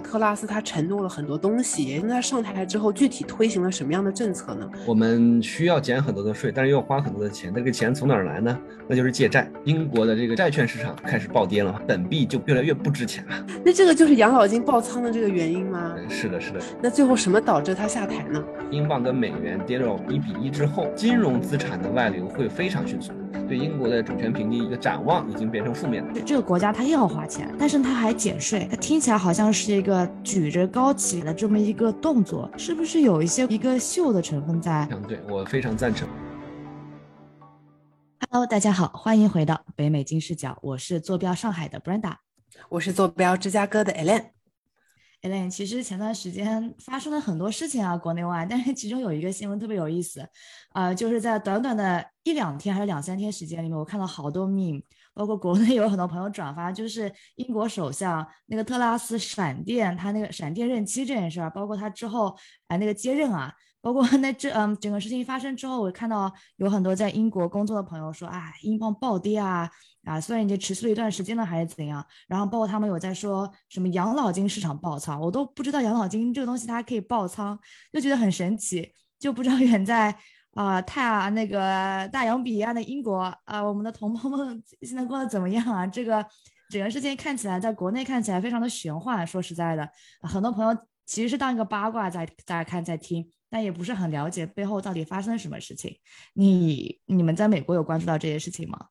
特拉斯他承诺了很多东西，那他上台之后具体推行了什么样的政策呢？我们需要减很多的税，但是又要花很多的钱，那个钱从哪儿来呢？那就是借债。英国的这个债券市场开始暴跌了，本币就越来越不值钱了。那这个就是养老金爆仓的这个原因吗？是的，是的。那最后什么导致他下台呢？英镑跟美元跌到一比一之后，金融资产的外流会非常迅速，对英国的主权评级一个展望已经变成负面的。这个国家它又要花钱，但是它还减税，它听起来好像是一个举着高旗的这么一个动作，是不是有一些一个秀的成分在？嗯，对我非常赞成。Hello，大家好，欢迎回到北美金视角，我是坐标上海的 Brenda，我是坐标芝加哥的 Ellen。Elen，其实前段时间发生了很多事情啊，国内外，但是其中有一个新闻特别有意思，啊，就是在短短的一两天还是两三天时间里面，我看到好多 meme，包括国内有很多朋友转发，就是英国首相那个特拉斯闪电，他那个闪电任期这件事儿，包括他之后啊那个接任啊。包括那这嗯，整个事情发生之后，我看到有很多在英国工作的朋友说，啊，英镑暴跌啊，啊，虽然已经持续了一段时间了，还是怎样。然后包括他们有在说什么养老金市场爆仓，我都不知道养老金这个东西它可以爆仓，就觉得很神奇。就不知道远在啊太啊那个大洋彼岸的英国啊，我们的同胞们现在过得怎么样啊？这个整个事情看起来在国内看起来非常的玄幻。说实在的，很多朋友其实是当一个八卦在在看在听。但也不是很了解背后到底发生什么事情。你你们在美国有关注到这些事情吗？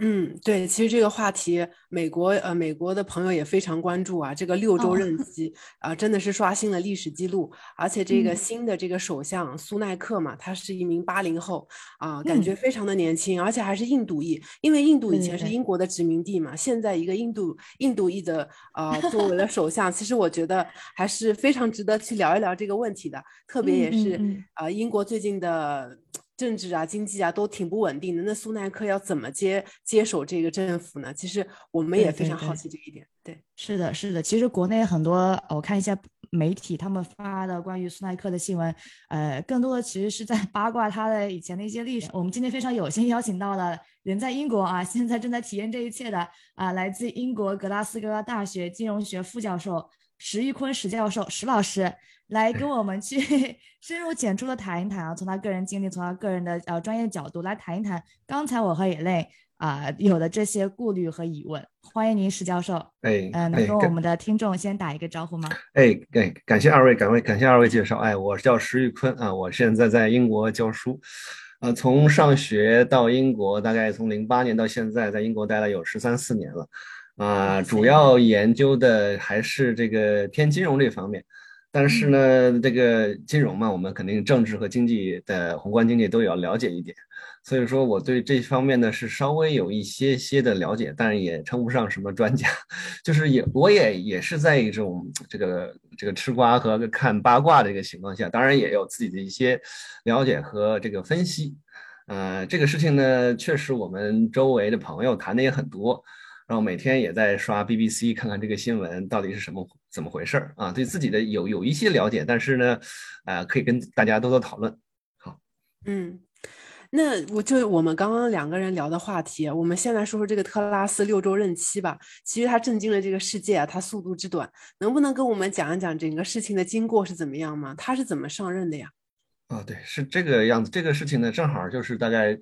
嗯，对，其实这个话题，美国呃，美国的朋友也非常关注啊。这个六周任 期啊，真的是刷新了历史记录。而且这个新的这个首相苏奈克嘛，他是一名八零后啊，感觉非常的年轻，而且还是印度裔。因为印度以前是英国的殖民地嘛，现在一个印度印度裔的啊作为了首相，其实我觉得还是非常值得去聊一聊这个问题的。特别也是啊，英国最近的。政治啊，经济啊，都挺不稳定的。那苏耐克要怎么接接手这个政府呢？其实我们也非常好奇这一点。对，是的，是的。其实国内很多，我看一下媒体他们发的关于苏耐克的新闻，呃，更多的其实是在八卦他的以前的一些历史。我们今天非常有幸邀请到了人在英国啊，现在正在体验这一切的啊，来自英国格拉斯哥大学金融学副教授石玉坤石教授石老师。来跟我们去 深入浅出的谈一谈啊，从他个人经历，从他个人的呃专业角度来谈一谈刚才我和眼泪啊有的这些顾虑和疑问。欢迎您石教授，哎，嗯，能跟我们的听众先打一个招呼吗？哎，哎，感谢二位，感位感谢二位介绍。哎，我叫石玉坤啊，我现在在英国教书，呃，从上学到英国，大概从零八年到现在，在英国待了有十三四年了，啊，主要研究的还是这个偏金融这方面。但是呢，这个金融嘛，我们肯定政治和经济的宏观经济都要了解一点，所以说我对这方面呢是稍微有一些些的了解，但是也称不上什么专家，就是也我也也是在一种这个这个吃瓜和看八卦的一个情况下，当然也有自己的一些了解和这个分析。呃，这个事情呢，确实我们周围的朋友谈的也很多。然后每天也在刷 BBC 看看这个新闻到底是什么怎么回事儿啊？对自己的有有一些了解，但是呢，呃，可以跟大家多多讨论。好，嗯，那我就我们刚刚两个人聊的话题，我们先来说说这个特拉斯六周任期吧。其实他震惊了这个世界啊，他速度之短，能不能跟我们讲一讲整个事情的经过是怎么样吗？他是怎么上任的呀？啊，对，是这个样子。这个事情呢，正好就是大概。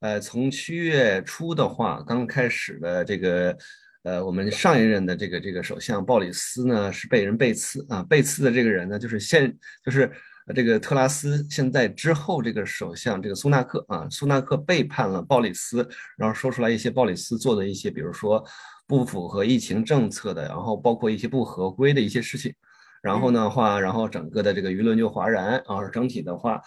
呃，从七月初的话，刚开始的这个，呃，我们上一任的这个这个首相鲍里斯呢是被人背刺啊，背刺的这个人呢就是现就是这个特拉斯现在之后这个首相这个苏纳克啊，苏纳克背叛了鲍里斯，然后说出来一些鲍里斯做的一些，比如说不符合疫情政策的，然后包括一些不合规的一些事情，然后呢话，然后整个的这个舆论就哗然啊，整体的话。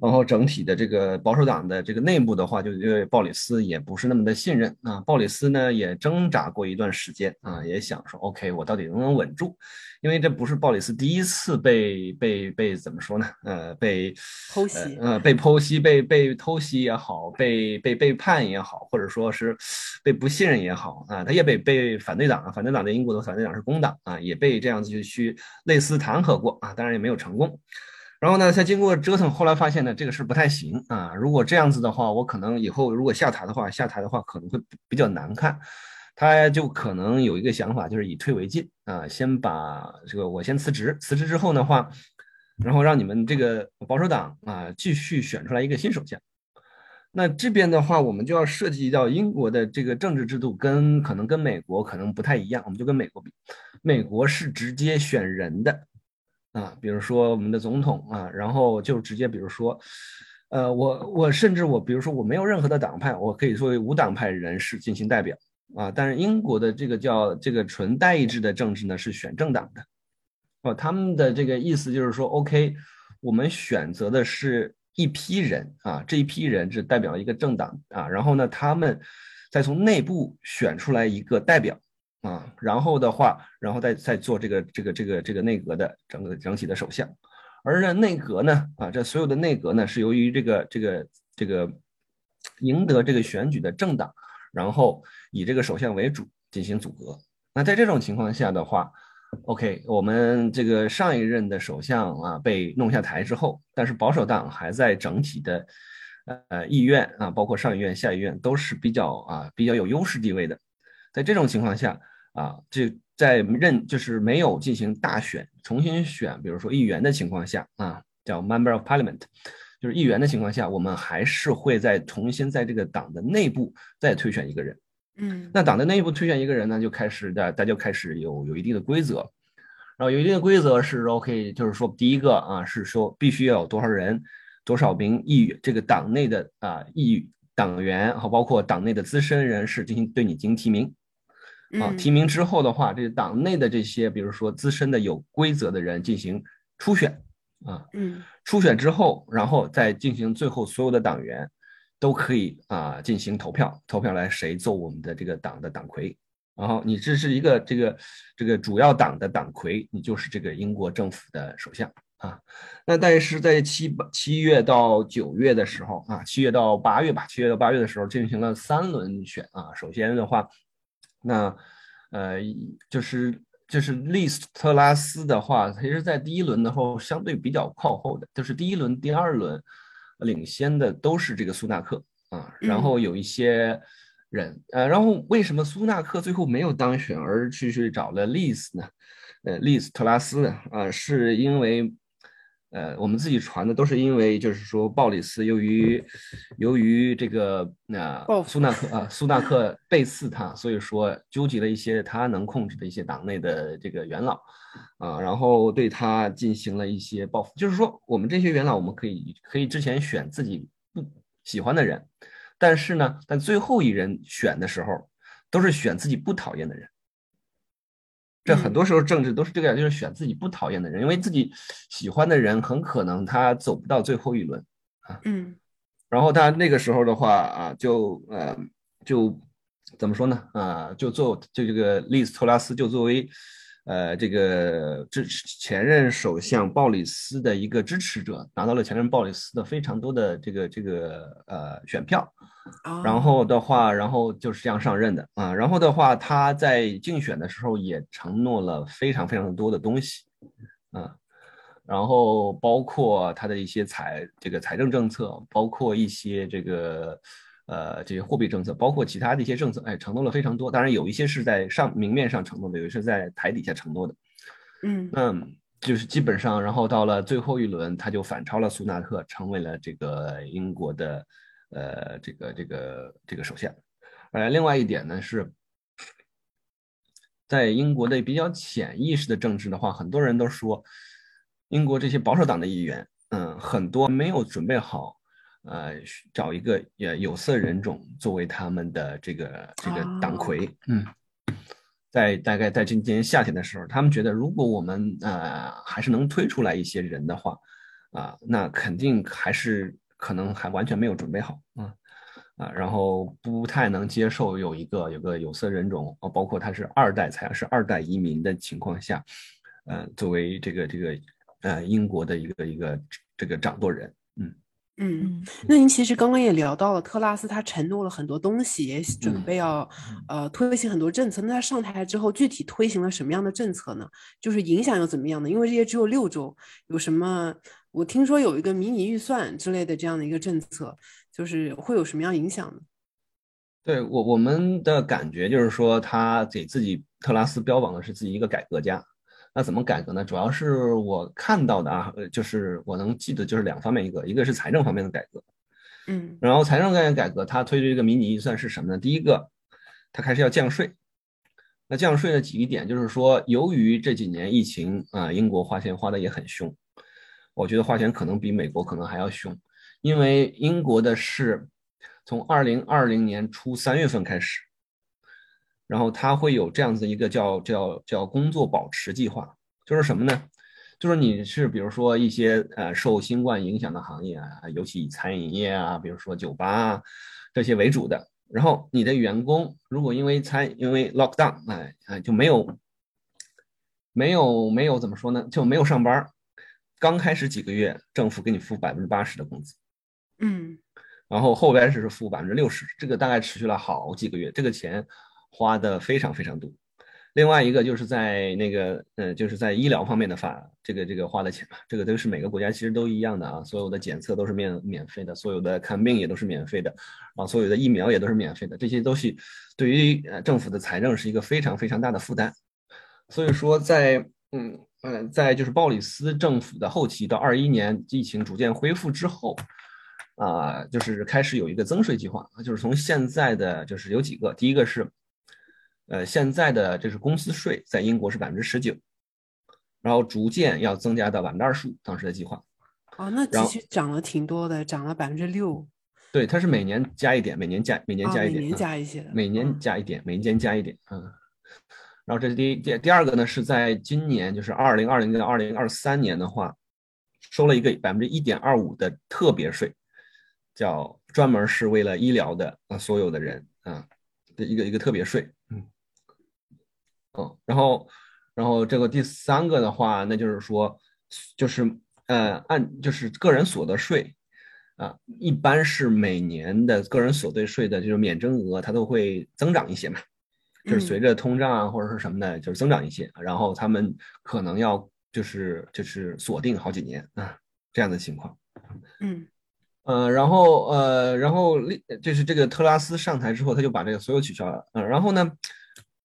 然后整体的这个保守党的这个内部的话，就对鲍里斯也不是那么的信任啊。鲍里斯呢也挣扎过一段时间啊，也想说，OK，我到底能不能稳住？因为这不是鲍里斯第一次被被被怎么说呢？呃，被偷袭，呃，被剖析、被被偷袭也好，被被背叛也好，或者说是被不信任也好啊，他也被被反对党啊，反对党在英国的反对党是工党啊，也被这样子去去类似弹劾过啊，当然也没有成功。然后呢，他经过折腾，后来发现呢，这个事不太行啊。如果这样子的话，我可能以后如果下台的话，下台的话可能会比较难看。他就可能有一个想法，就是以退为进啊，先把这个我先辞职，辞职之后的话，然后让你们这个保守党啊继续选出来一个新首相。那这边的话，我们就要涉及到英国的这个政治制度，跟可能跟美国可能不太一样。我们就跟美国比，美国是直接选人的啊，比如说我们的总统啊，然后就直接，比如说，呃，我我甚至我，比如说我没有任何的党派，我可以作为无党派人士进行代表啊。但是英国的这个叫这个纯代议制的政治呢，是选政党的哦。他们的这个意思就是说，OK，我们选择的是。一批人啊，这一批人是代表一个政党啊，然后呢，他们再从内部选出来一个代表啊，然后的话，然后再再做这个这个这个这个内阁的整个整体的首相，而呢内阁呢啊，这所有的内阁呢是由于这个这个这个赢得这个选举的政党，然后以这个首相为主进行组阁。那在这种情况下的话。OK，我们这个上一任的首相啊被弄下台之后，但是保守党还在整体的呃议院啊，包括上议院、下议院都是比较啊比较有优势地位的。在这种情况下啊，这在任就是没有进行大选、重新选，比如说议员的情况下啊，叫 Member of Parliament，就是议员的情况下，我们还是会再重新在这个党的内部再推选一个人。嗯，那党的内部推选一个人呢，就开始的，大家就开始有有一定的规则，然后有一定的规则是 OK，就是说第一个啊是说必须要有多少人，多少名议这个党内的啊议党员和包括党内的资深人士进行对你进行提名，啊提名之后的话，这个党内的这些比如说资深的有规则的人进行初选啊，嗯，初选之后，然后再进行最后所有的党员。都可以啊，进行投票，投票来谁做我们的这个党的党魁，然后你这是一个这个这个主要党的党魁，你就是这个英国政府的首相啊。那但是在七八七月到九月的时候啊，七月到八月吧，七月到八月的时候进行了三轮选啊。首先的话，那呃就是就是利斯特拉斯的话，其实在第一轮的后相对比较靠后的，就是第一轮、第二轮。领先的都是这个苏纳克啊，然后有一些人，呃，然后为什么苏纳克最后没有当选，而去去找了利斯呢？呃，利斯特拉斯呢？啊，是因为。呃，我们自己传的都是因为，就是说鲍里斯由于由于这个那苏纳克啊，苏纳克背刺他，所以说纠集了一些他能控制的一些党内的这个元老啊，然后对他进行了一些报复。就是说，我们这些元老，我们可以可以之前选自己不喜欢的人，但是呢，但最后一人选的时候，都是选自己不讨厌的人。这很多时候政治都是这个样，就是选自己不讨厌的人，因为自己喜欢的人很可能他走不到最后一轮啊。嗯，然后他那个时候的话啊，就呃就怎么说呢？啊，就做就这个利斯托拉斯就作为呃这个支持前任首相鲍里斯的一个支持者，拿到了前任鲍里斯的非常多的这个这个呃选票。然后的话，然后就是这样上任的啊。然后的话，他在竞选的时候也承诺了非常非常多的东西，啊，然后包括他的一些财这个财政政策，包括一些这个呃这些货币政策，包括其他的一些政策，哎，承诺了非常多。当然有一些是在上明面上承诺的，有一些在台底下承诺的。嗯，那就是基本上，然后到了最后一轮，他就反超了苏纳特，成为了这个英国的。呃，这个这个这个首相，呃，另外一点呢是，在英国的比较潜意识的政治的话，很多人都说，英国这些保守党的议员，嗯，很多没有准备好，呃，找一个呃有色人种作为他们的这个这个党魁，嗯，在大概在今年夏天的时候，他们觉得如果我们呃还是能推出来一些人的话，啊，那肯定还是。可能还完全没有准备好啊啊，然后不太能接受有一个有个有色人种哦，包括他是二代才是二代移民的情况下，呃，作为这个这个呃英国的一个一个这个掌舵人，嗯嗯，那您其实刚刚也聊到了特拉斯，他承诺了很多东西，也准备要呃推行很多政策。那他上台之后，具体推行了什么样的政策呢？就是影响又怎么样呢？因为这些只有六周，有什么？我听说有一个迷你预算之类的这样的一个政策，就是会有什么样影响呢？对我我们的感觉就是说，他给自己特拉斯标榜的是自己一个改革家。那怎么改革呢？主要是我看到的啊，就是我能记得就是两方面，一个一个是财政方面的改革，嗯，然后财政方面改革，它推出一个迷你预算是什么呢？第一个，它开始要降税。那降税的几个点就是说，由于这几年疫情啊，英国花钱花的也很凶，我觉得花钱可能比美国可能还要凶，因为英国的是。从二零二零年初三月份开始，然后他会有这样子一个叫叫叫工作保持计划，就是什么呢？就是你是比如说一些呃受新冠影响的行业啊，尤其以餐饮业啊，比如说酒吧啊这些为主的，然后你的员工如果因为餐因为 lockdown 哎哎就没有没有没有怎么说呢？就没有上班，刚开始几个月政府给你付百分之八十的工资，嗯。然后后边是付百分之六十，这个大概持续了好几个月，这个钱花的非常非常多。另外一个就是在那个，呃，就是在医疗方面的发这个这个花的钱嘛，这个都是每个国家其实都一样的啊，所有的检测都是免免费的，所有的看病也都是免费的，啊，所有的疫苗也都是免费的，这些东西对于呃政府的财政是一个非常非常大的负担。所以说，在嗯嗯，在就是鲍里斯政府的后期到二一年疫情逐渐恢复之后。啊，就是开始有一个增税计划，就是从现在的就是有几个，第一个是，呃，现在的这是公司税在英国是百分之十九，然后逐渐要增加到百分之二十五，当时的计划。哦，那其实涨了挺多的，涨了百分之六。对，它是每年加一点，每年加，每年加一点，每年加一些的，每年加一点，每年加一点，嗯。然后这是第一，第第二个呢是在今年，就是二零二零到二零二三年的话，收了一个百分之一点二五的特别税。叫专门是为了医疗的啊，所有的人啊的一个一个特别税，嗯，哦，然后然后这个第三个的话，那就是说，就是呃按就是个人所得税。啊，一般是每年的个人所得税的就是免征额，它都会增长一些嘛，就是随着通胀啊或者是什么的，就是增长一些，然后他们可能要就是就是锁定好几年啊这样的情况，嗯。呃，然后呃，然后就是这个特拉斯上台之后，他就把这个所有取消了。嗯，然后呢，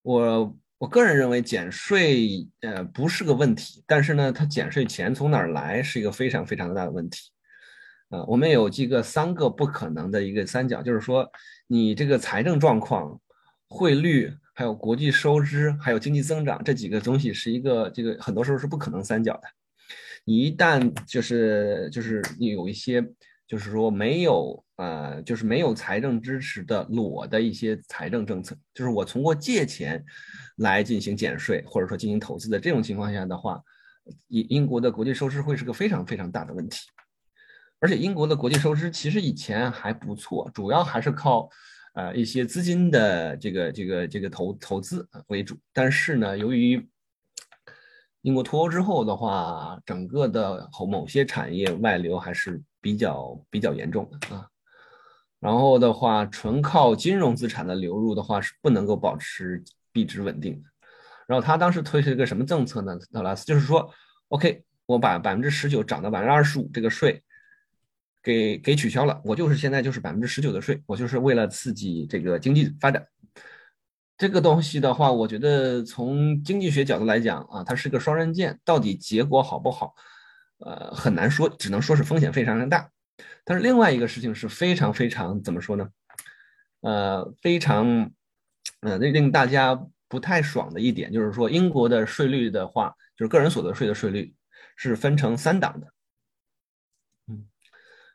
我我个人认为减税呃不是个问题，但是呢，它减税钱从哪儿来是一个非常非常大的问题。啊，我们有几个三个不可能的一个三角，就是说你这个财政状况、汇率、还有国际收支、还有经济增长这几个东西是一个这个很多时候是不可能三角的。你一旦就是就是你有一些。就是说没有呃，就是没有财政支持的裸的一些财政政策，就是我通过借钱来进行减税或者说进行投资的这种情况下的话，英英国的国际收支会是个非常非常大的问题。而且英国的国际收支其实以前还不错，主要还是靠呃一些资金的这个这个这个投投资为主。但是呢，由于英国脱欧之后的话，整个的某些产业外流还是。比较比较严重的啊，然后的话，纯靠金融资产的流入的话是不能够保持币值稳定的。然后他当时推出一个什么政策呢？特拉斯就是说，OK，我把百分之十九涨到百分之二十五这个税给给取消了，我就是现在就是百分之十九的税，我就是为了刺激这个经济发展。这个东西的话，我觉得从经济学角度来讲啊，它是个双刃剑，到底结果好不好？呃，很难说，只能说是风险非常的大。但是另外一个事情是非常非常怎么说呢？呃，非常，呃，令大家不太爽的一点就是说，英国的税率的话，就是个人所得税的税率是分成三档的。嗯，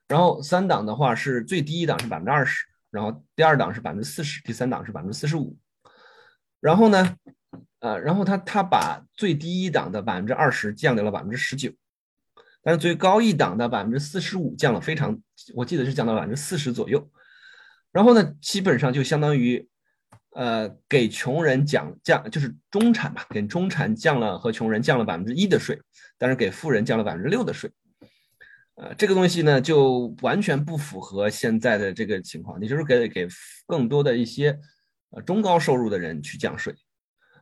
然后三档的话是最低一档是百分之二十，然后第二档是百分之四十，第三档是百分之四十五。然后呢，呃，然后他他把最低一档的百分之二十降到了百分之十九。但是最高一档的百分之四十五降了非常，我记得是降到百分之四十左右。然后呢，基本上就相当于，呃，给穷人降降，就是中产吧，给中产降了和穷人降了百分之一的税，但是给富人降了百分之六的税。呃，这个东西呢，就完全不符合现在的这个情况，也就是给给更多的一些呃中高收入的人去降税。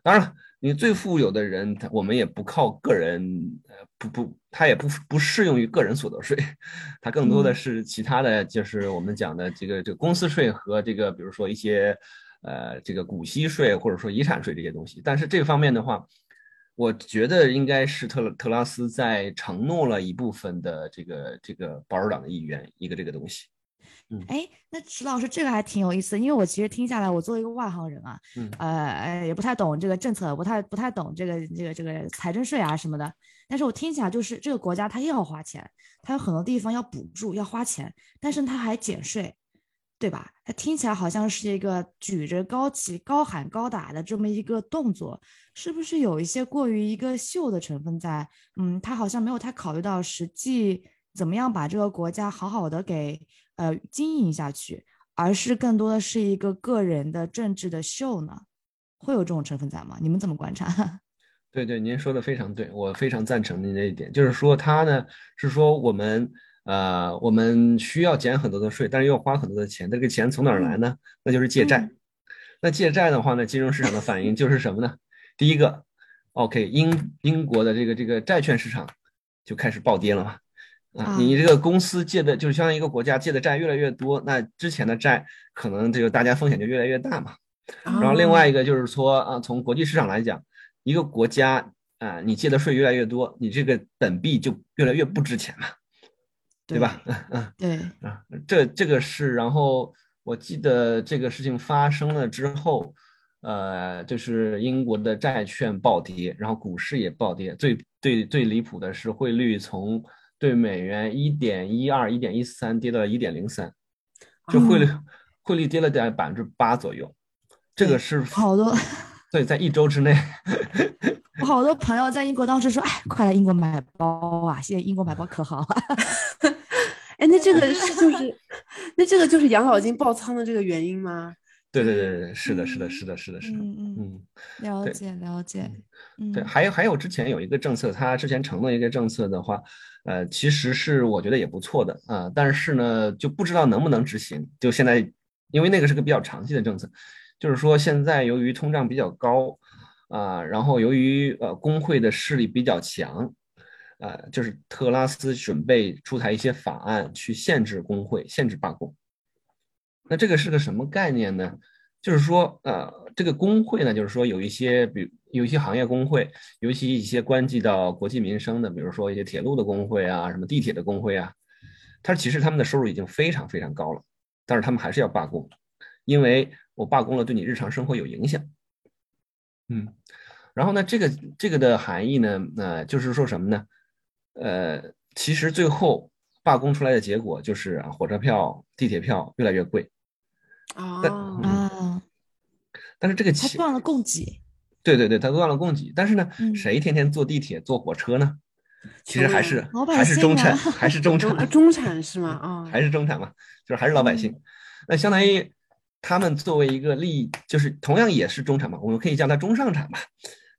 当然了。你最富有的人，他我们也不靠个人，呃，不不，他也不不适用于个人所得税，他更多的是其他的就是我们讲的这个这个公司税和这个比如说一些呃这个股息税或者说遗产税这些东西。但是这方面的话，我觉得应该是特特拉斯在承诺了一部分的这个这个保守党的议员一个这个东西。哎，那池老师这个还挺有意思，因为我其实听下来，我作为一个外行人啊，嗯，呃，也不太懂这个政策，不太不太懂这个这个这个财政税啊什么的。但是我听起来就是这个国家它又要花钱，它有很多地方要补助要花钱，但是它还减税，对吧？它听起来好像是一个举着高旗高喊高打的这么一个动作，是不是有一些过于一个秀的成分在？嗯，他好像没有太考虑到实际怎么样把这个国家好好的给。呃，经营下去，而是更多的是一个个人的政治的秀呢？会有这种成分在吗？你们怎么观察？对对，您说的非常对，我非常赞成您这一点。就是说，他呢是说我们呃，我们需要减很多的税，但是又要花很多的钱。这个钱从哪儿来呢？那就是借债。那借债的话呢，金融市场的反应就是什么呢？第一个，OK，英英国的这个这个债券市场就开始暴跌了嘛。啊，你这个公司借的，就是相当于一个国家借的债越来越多，那之前的债可能这个大家风险就越来越大嘛。然后另外一个就是说啊，从国际市场来讲，一个国家啊，你借的税越来越多，你这个本币就越来越不值钱嘛，对吧？嗯嗯，对啊，这这个是，然后我记得这个事情发生了之后，呃，就是英国的债券暴跌，然后股市也暴跌，最最最离谱的是汇率从。对美元一点一二、一点一三跌到了一点零三，就汇率汇率跌了点百分之八左右，这个是好多。对，在一周之内，我好多朋友在英国当时说：“哎，快来英国买包啊！现在英国买包可好。”哎，那这个 是就是，那这个就是养老金爆仓的这个原因吗？对对对对，是的，是的，是的，是的，是的，嗯嗯，了解了解。对，还有还有之前有一个政策，他之前承诺一个政策的话。呃，其实是我觉得也不错的啊，但是呢，就不知道能不能执行。就现在，因为那个是个比较长期的政策，就是说现在由于通胀比较高啊，然后由于呃工会的势力比较强，呃，就是特拉斯准备出台一些法案去限制工会、限制罢工。那这个是个什么概念呢？就是说，呃，这个工会呢，就是说有一些，比有一些行业工会，尤其一些关系到国计民生的，比如说一些铁路的工会啊，什么地铁的工会啊，他其实他们的收入已经非常非常高了，但是他们还是要罢工，因为我罢工了，对你日常生活有影响。嗯，然后呢，这个这个的含义呢，呃，就是说什么呢？呃，其实最后罢工出来的结果就是啊，火车票、地铁票越来越贵。啊啊！但是这个他断了供给，对对对，他断了供给。但是呢，谁天天坐地铁、坐火车呢？其实还是还是中产，还是中产，中产是吗？啊，还是中产嘛，就是还是老百姓。那相当于他们作为一个利益，就是同样也是中产嘛，我们可以叫它中上产吧。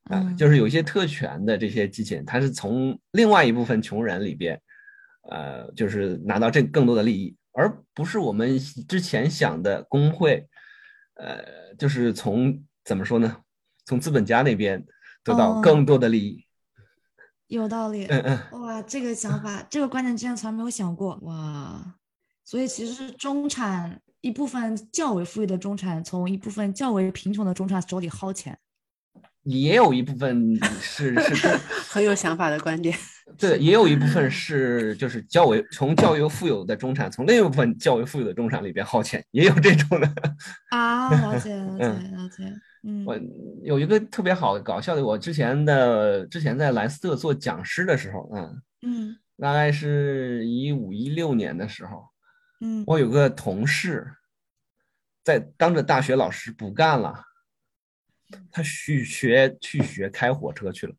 啊，就是有一些特权的这些机器人，它是从另外一部分穷人里边，呃，就是拿到这更多的利益。而不是我们之前想的工会，呃，就是从怎么说呢？从资本家那边得到更多的利益。有道理。嗯嗯。哇，这个想法，这个观点之前从来没有想过。哇，所以其实中产一部分较为富裕的中产，从一部分较为贫穷的中产手里薅钱。也有一部分是是 很有想法的观点。对，也有一部分是就是较为从较为富有的中产，从另一部分较为富有的中产里边耗钱，也有这种的啊。了解，了 解，了解。嗯，我有一个特别好搞笑的，我之前的之前在莱斯特做讲师的时候，嗯嗯，大概是一五一六年的时候，嗯，我有个同事在当着大学老师不干了，他去学去学开火车去了。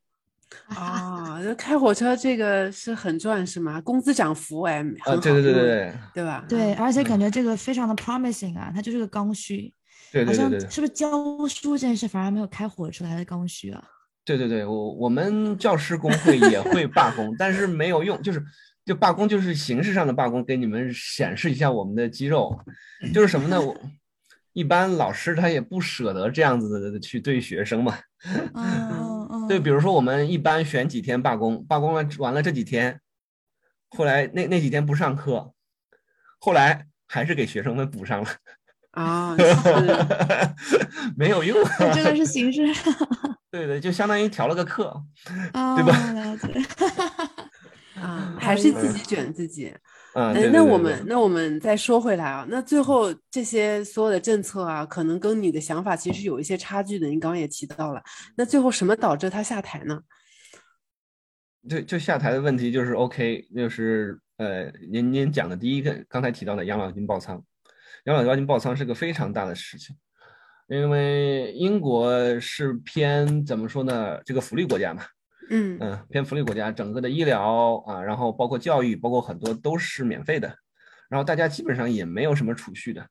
啊，那开火车这个是很赚是吗？工资涨幅哎，啊，对对对对对，对吧？对，而且感觉这个非常的 promising 啊，它就是个刚需。对对对对，是不是教书这件事反而没有开火车来的刚需啊？对对对，我我们教师工会也会罢工，但是没有用，就是就罢工就是形式上的罢工，给你们显示一下我们的肌肉，就是什么呢？我一般老师他也不舍得这样子的去对学生嘛。对，比如说我们一般选几天罢工，罢工了完了这几天，后来那那几天不上课，后来还是给学生们补上了。啊，没有用，这个是形式。对对，就相当于调了个课，哦，对吧？啊，还是自己卷自己。嗯，哎对对那我对对们那我们再说回来啊，那最后这些所有的政策啊，可能跟你的想法其实有一些差距的。你刚刚也提到了，那最后什么导致他下台呢？就就下台的问题就是 OK，就是呃，您您讲的第一个刚才提到的养老金爆仓，养老金爆仓是个非常大的事情，因为英国是偏怎么说呢？这个福利国家嘛，嗯。嗯，偏福利国家，整个的医疗啊，然后包括教育，包括很多都是免费的，然后大家基本上也没有什么储蓄的，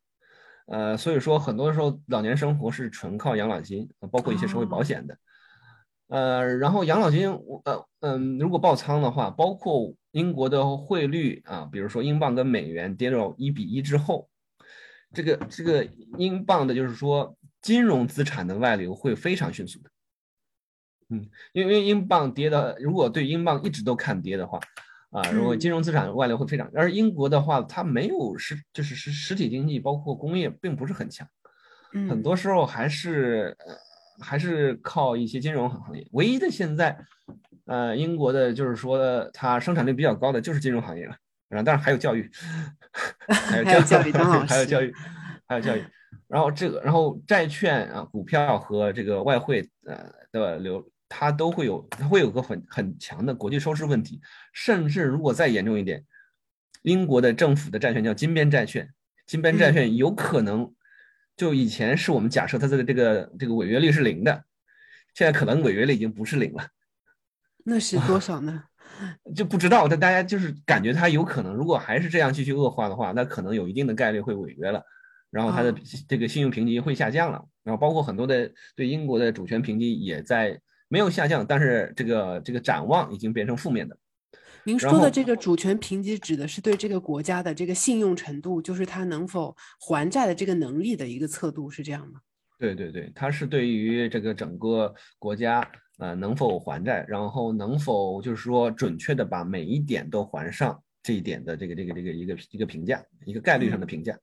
呃，所以说很多时候老年生活是纯靠养老金，呃包括一些社会保险的，呃，然后养老金，我呃嗯，如果爆仓的话，包括英国的汇率啊，比如说英镑跟美元跌到一比一之后，这个这个英镑的就是说金融资产的外流会非常迅速的。嗯，因为英镑跌的，如果对英镑一直都看跌的话，啊，如果嗯金融资产外流会非常，而英国的话，它没有实，就是实实体经济，包括工业，并不是很强，嗯，很多时候还是呃还是靠一些金融行业。唯一的现在，呃，英国的就是说它生产率比较高的就是金融行业了，然后当然还有教育，还有教育还有教育，还有教育。然后这个，然后债券啊、股票和这个外汇呃的流，它都会有，它会有个很很强的国际收支问题，甚至如果再严重一点，英国的政府的债券叫金边债券，金边债券有可能，就以前是我们假设它的这个这个违约率是零的，现在可能违约率已经不是零了。那是 多少呢？就不知道，但大家就是感觉它有可能，如果还是这样继续恶化的话，那可能有一定的概率会违约了，然后它的哦这个信用评级会下降了，然后包括很多的对英国的主权评级也在没有下降，但是这个这个展望已经变成负面的。您说的这个主权评级指的是对这个国家的这个信用程度，就是它能否还债的这个能力的一个测度，是这样吗？对对对，它是对于这个整个国家呃能否还债，然后能否就是说准确的把每一点都还上这一点的这个这个这个一个一个评价，一个概率上的评价。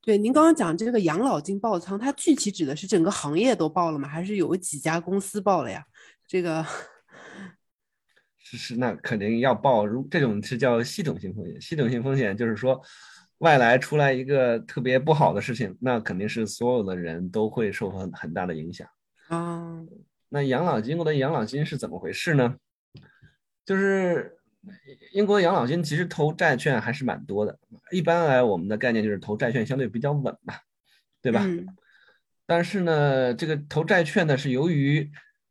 对，您刚刚讲这个养老金爆仓，它具体指的是整个行业都爆了吗？还是有几家公司爆了呀？这个 是是，那肯定要爆。如这种是叫系统性风险，系统性风险就是说，外来出来一个特别不好的事情，那肯定是所有的人都会受很很大的影响。啊，那养老金，我的养老金是怎么回事呢？就是英国的养老金其实投债券还是蛮多的。一般来，我们的概念就是投债券相对比较稳嘛，对吧？嗯但是呢，这个投债券呢，是由于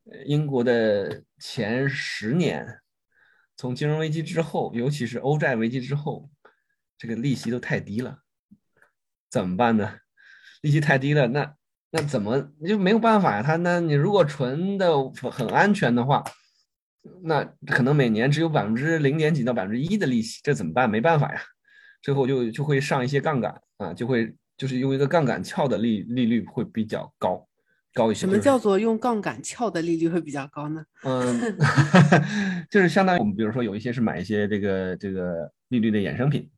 呃英国的前十年，从金融危机之后，尤其是欧债危机之后，这个利息都太低了，怎么办呢？利息太低了，那那怎么就没有办法呀？他那你如果存的很安全的话，那可能每年只有百分之零点几到百分之一的利息，这怎么办？没办法呀，最后就就会上一些杠杆啊，就会就是用一个杠杆撬的利利率会比较高，高一些。什么叫做用杠杆撬的利率会比较高呢？嗯，就是相当于我们比如说有一些是买一些这个这个利率的衍生品，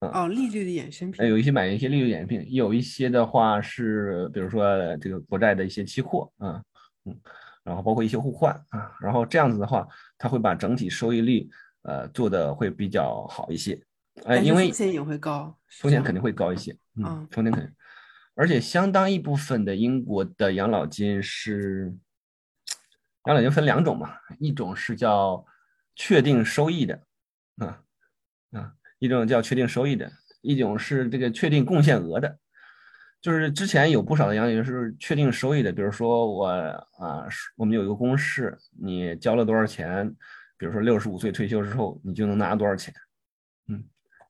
嗯哦，利率的衍生呃，品。有一些买一些利率衍生品，有一些的话是比如说这个国债的一些期货啊，嗯，然后包括一些互换啊，然后这样子的话，它会把整体收益率呃做的会比较好一些，呃，因为风险也会高，风险肯定会高一些，嗯嗯，风险肯定，而且相当一部分的英国的养老金是，养老金分两种嘛，一种是叫确定收益的，啊啊，一种叫确定收益的，一种是这个确定贡献额的，就是之前有不少的养老金是确定收益的，比如说我啊，我们有一个公式，你交了多少钱，比如说六十五岁退休之后，你就能拿多少钱，嗯。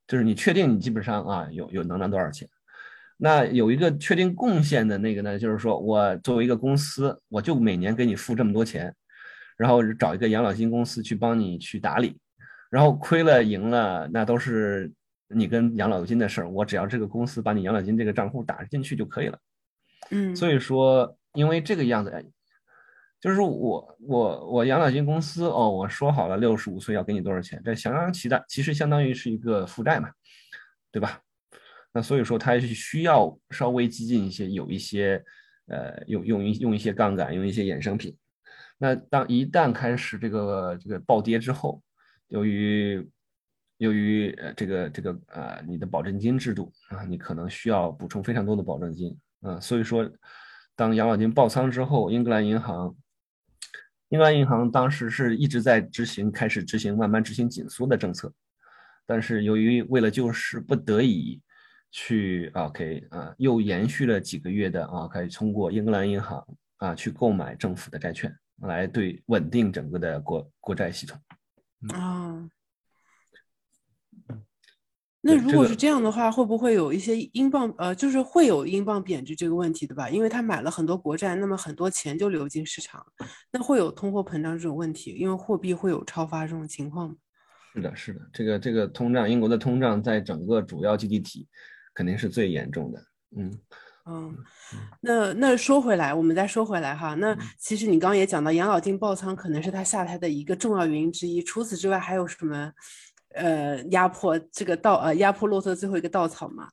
就是你确定你基本上啊有有能拿多少钱。那有一个确定贡献的那个呢，就是说我作为一个公司，我就每年给你付这么多钱，然后找一个养老金公司去帮你去打理，然后亏了赢了，那都是你跟养老金的事儿，我只要这个公司把你养老金这个账户打进去就可以了。嗯，所以说，因为这个样子，就是我我我养老金公司哦，我说好了六十五岁要给你多少钱，这相当其他其实相当于是一个负债嘛，对吧？那所以说它是需要稍微激进一些，有一些呃用用一用一些杠杆，用一些衍生品。那当一旦开始这个这个暴跌之后，由于由于呃这个这个呃你的保证金制度啊，你可能需要补充非常多的保证金啊，所以说当养老金爆仓之后，英格兰银行英格兰银行当时是一直在执行开始执行慢慢执行紧缩的政策，但是由于为了救市，不得已去 OK 啊，又延续了几个月的啊，可以通过英格兰银行啊去购买政府的债券。来对稳定整个的国国债系统啊，那如果是这样的话，会不会有一些英镑呃，就是会有英镑贬值这个问题的吧？因为他买了很多国债，那么很多钱就流进市场，那会有通货膨胀这种问题，因为货币会有超发这种情况吗？是的，是的，这个这个通胀，英国的通胀在整个主要经济体肯定是最严重的，嗯。嗯，那那说回来，我们再说回来哈。那其实你刚刚也讲到，养老金爆仓可能是他下台的一个重要原因之一。除此之外，还有什么呃压迫这个稻呃压迫骆驼最后一个稻草吗？